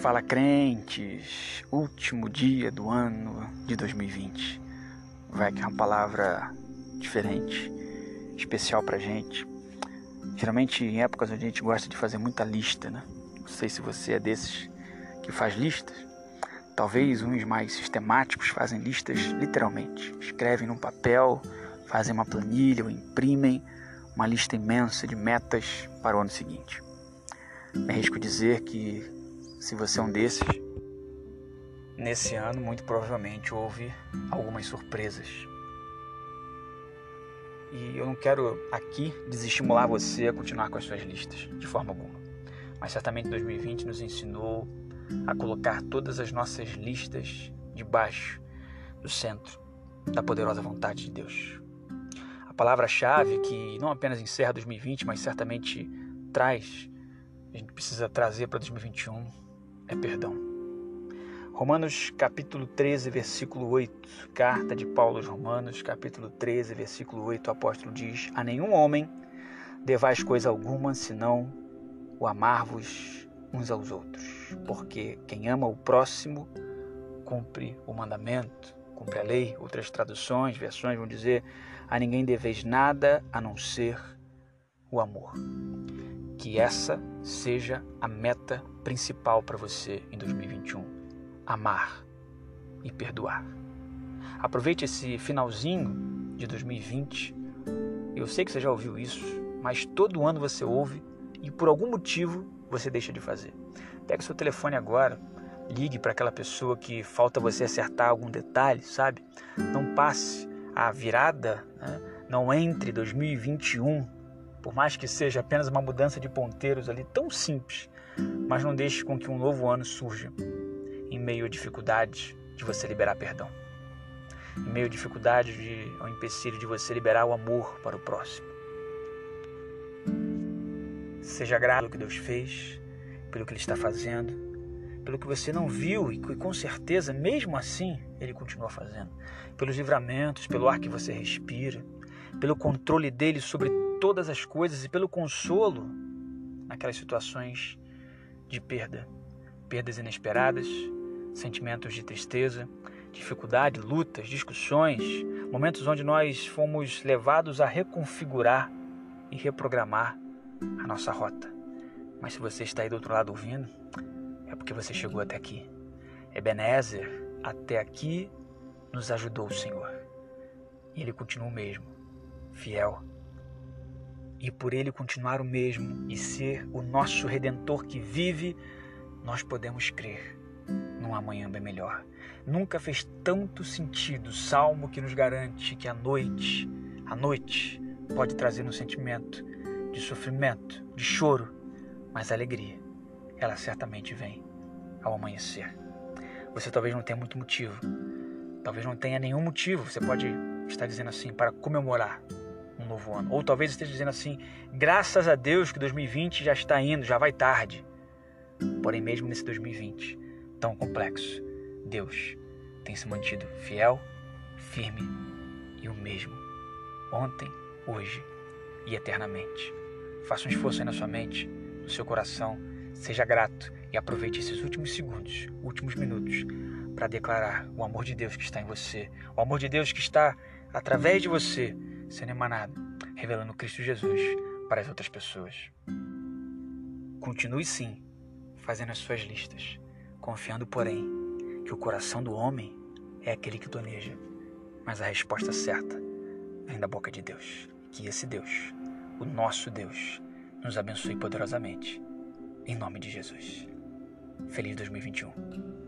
Fala crentes, último dia do ano de 2020. Vai aqui uma palavra diferente, especial pra gente. Geralmente em épocas onde a gente gosta de fazer muita lista, né? Não sei se você é desses que faz listas. Talvez uns mais sistemáticos fazem listas literalmente. Escrevem num papel, fazem uma planilha ou imprimem uma lista imensa de metas para o ano seguinte. Me arrisco dizer que se você é um desses, nesse ano muito provavelmente houve algumas surpresas. E eu não quero aqui desestimular você a continuar com as suas listas, de forma alguma. Mas certamente 2020 nos ensinou a colocar todas as nossas listas debaixo do centro da poderosa vontade de Deus. A palavra-chave que não apenas encerra 2020, mas certamente traz a gente precisa trazer para 2021 é perdão. Romanos capítulo 13, versículo 8, carta de Paulo aos Romanos, capítulo 13, versículo 8, o apóstolo diz: A nenhum homem devais coisa alguma, senão o amar-vos uns aos outros, porque quem ama o próximo cumpre o mandamento, cumpre a lei. Outras traduções, versões vão dizer: A ninguém deveis nada a não ser o amor. Que essa seja a meta principal para você em 2021: amar e perdoar. Aproveite esse finalzinho de 2020. Eu sei que você já ouviu isso, mas todo ano você ouve e por algum motivo você deixa de fazer. Pega seu telefone agora, ligue para aquela pessoa que falta você acertar algum detalhe, sabe? Não passe a virada, né? não entre 2021 por mais que seja apenas uma mudança de ponteiros ali tão simples, mas não deixe com que um novo ano surja em meio a dificuldades de você liberar perdão, em meio a dificuldades de, ao empecilho de você liberar o amor para o próximo. Seja grato pelo que Deus fez, pelo que Ele está fazendo, pelo que você não viu e que com certeza, mesmo assim, Ele continua fazendo, pelos livramentos, pelo ar que você respira, pelo controle dele sobre todas as coisas e pelo consolo naquelas situações de perda, perdas inesperadas, sentimentos de tristeza, dificuldade, lutas, discussões, momentos onde nós fomos levados a reconfigurar e reprogramar a nossa rota. Mas se você está aí do outro lado ouvindo, é porque você chegou até aqui. Ebenezer, até aqui nos ajudou o Senhor. E ele continua o mesmo, fiel e por ele continuar o mesmo e ser o nosso redentor que vive, nós podemos crer num amanhã bem melhor. Nunca fez tanto sentido o salmo que nos garante que a noite, a noite pode trazer um sentimento de sofrimento, de choro, mas alegria, ela certamente vem ao amanhecer. Você talvez não tenha muito motivo, talvez não tenha nenhum motivo, você pode estar dizendo assim, para comemorar um novo ano. Ou talvez esteja dizendo assim: graças a Deus que 2020 já está indo, já vai tarde. Porém, mesmo nesse 2020 tão complexo, Deus tem se mantido fiel, firme e o mesmo, ontem, hoje e eternamente. Faça um esforço aí na sua mente, no seu coração, seja grato e aproveite esses últimos segundos, últimos minutos, para declarar o amor de Deus que está em você, o amor de Deus que está através de você sendo emanado, revelando Cristo Jesus para as outras pessoas. Continue sim fazendo as suas listas, confiando, porém, que o coração do homem é aquele que planeja, mas a resposta certa vem da boca de Deus. Que esse Deus, o nosso Deus, nos abençoe poderosamente. Em nome de Jesus. Feliz 2021.